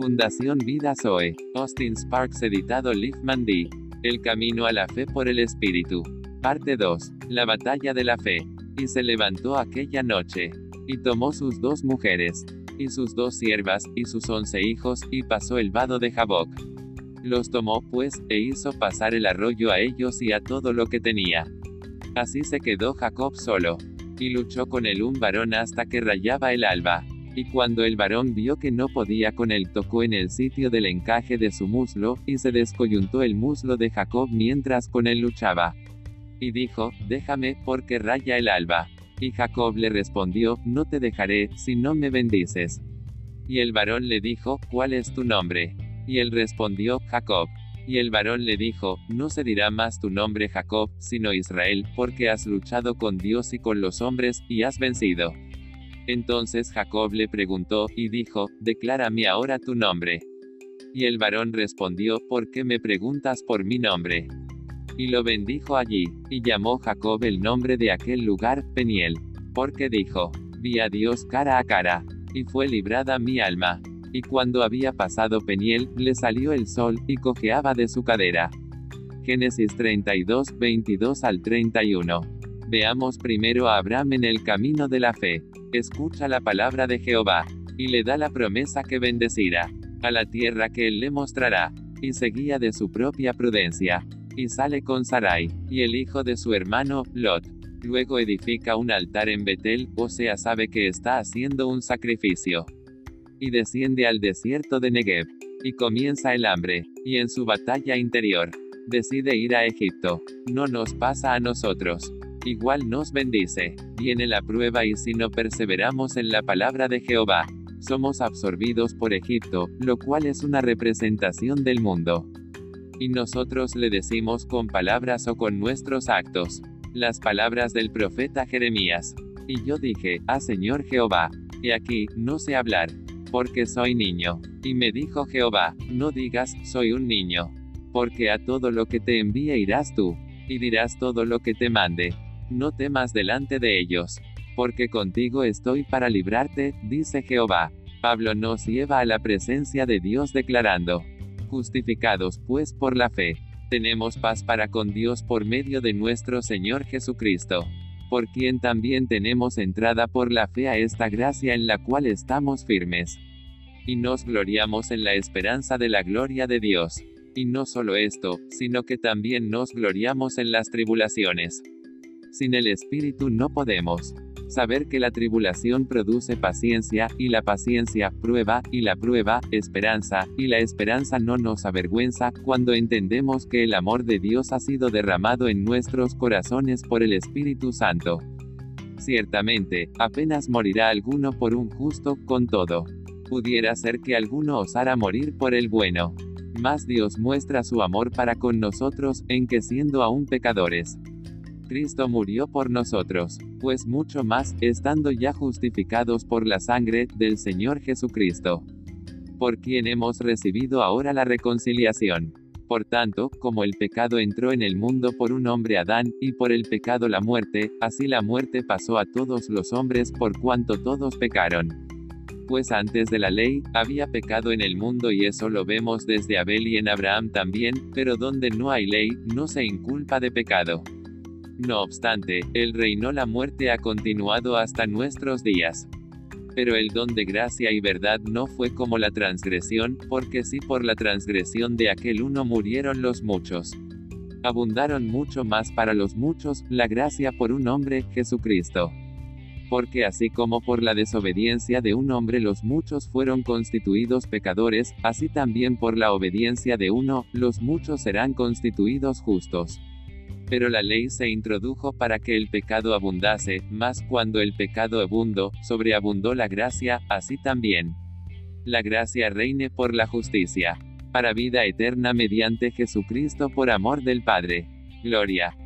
Fundación Vida Zoe. Austin Sparks editado Liefman D. El camino a la fe por el Espíritu. Parte 2. La batalla de la fe. Y se levantó aquella noche. Y tomó sus dos mujeres. Y sus dos siervas, y sus once hijos, y pasó el vado de Jaboc. Los tomó pues, e hizo pasar el arroyo a ellos y a todo lo que tenía. Así se quedó Jacob solo. Y luchó con él un varón hasta que rayaba el alba. Y cuando el varón vio que no podía con él, tocó en el sitio del encaje de su muslo, y se descoyuntó el muslo de Jacob mientras con él luchaba. Y dijo, déjame, porque raya el alba. Y Jacob le respondió, no te dejaré, si no me bendices. Y el varón le dijo, ¿cuál es tu nombre? Y él respondió, Jacob. Y el varón le dijo, no se dirá más tu nombre Jacob, sino Israel, porque has luchado con Dios y con los hombres, y has vencido. Entonces Jacob le preguntó, y dijo, Declárame ahora tu nombre. Y el varón respondió, ¿por qué me preguntas por mi nombre? Y lo bendijo allí, y llamó Jacob el nombre de aquel lugar, Peniel. Porque dijo, vi a Dios cara a cara, y fue librada mi alma. Y cuando había pasado Peniel, le salió el sol, y cojeaba de su cadera. Génesis 32, 22 al 31. Veamos primero a Abraham en el camino de la fe. Escucha la palabra de Jehová, y le da la promesa que bendecirá, a la tierra que él le mostrará, y seguía de su propia prudencia, y sale con Sarai, y el hijo de su hermano, Lot. Luego edifica un altar en Betel, o sea sabe que está haciendo un sacrificio y desciende al desierto de Negev. Y comienza el hambre, y en su batalla interior, decide ir a Egipto. No nos pasa a nosotros. Igual nos bendice. Viene la prueba y si no perseveramos en la palabra de Jehová, somos absorbidos por Egipto, lo cual es una representación del mundo. Y nosotros le decimos con palabras o con nuestros actos. Las palabras del profeta Jeremías. Y yo dije, ah Señor Jehová, he aquí, no sé hablar, porque soy niño. Y me dijo Jehová, no digas, soy un niño. Porque a todo lo que te envíe irás tú, y dirás todo lo que te mande. No temas delante de ellos. Porque contigo estoy para librarte, dice Jehová. Pablo nos lleva a la presencia de Dios declarando, justificados pues por la fe, tenemos paz para con Dios por medio de nuestro Señor Jesucristo por quien también tenemos entrada por la fe a esta gracia en la cual estamos firmes. Y nos gloriamos en la esperanza de la gloria de Dios. Y no solo esto, sino que también nos gloriamos en las tribulaciones. Sin el Espíritu no podemos saber que la tribulación produce paciencia, y la paciencia, prueba, y la prueba, esperanza, y la esperanza no nos avergüenza, cuando entendemos que el amor de Dios ha sido derramado en nuestros corazones por el Espíritu Santo. Ciertamente, apenas morirá alguno por un justo, con todo. Pudiera ser que alguno osara morir por el bueno. Mas Dios muestra su amor para con nosotros, en que siendo aún pecadores, Cristo murió por nosotros, pues mucho más, estando ya justificados por la sangre del Señor Jesucristo, por quien hemos recibido ahora la reconciliación. Por tanto, como el pecado entró en el mundo por un hombre Adán, y por el pecado la muerte, así la muerte pasó a todos los hombres por cuanto todos pecaron. Pues antes de la ley, había pecado en el mundo y eso lo vemos desde Abel y en Abraham también, pero donde no hay ley, no se inculpa de pecado. No obstante, el reino la muerte ha continuado hasta nuestros días. Pero el don de gracia y verdad no fue como la transgresión, porque si por la transgresión de aquel uno murieron los muchos. Abundaron mucho más para los muchos, la gracia por un hombre, Jesucristo. Porque así como por la desobediencia de un hombre los muchos fueron constituidos pecadores, así también por la obediencia de uno, los muchos serán constituidos justos. Pero la ley se introdujo para que el pecado abundase, mas cuando el pecado abundó, sobreabundó la gracia, así también. La gracia reine por la justicia. Para vida eterna mediante Jesucristo por amor del Padre. Gloria.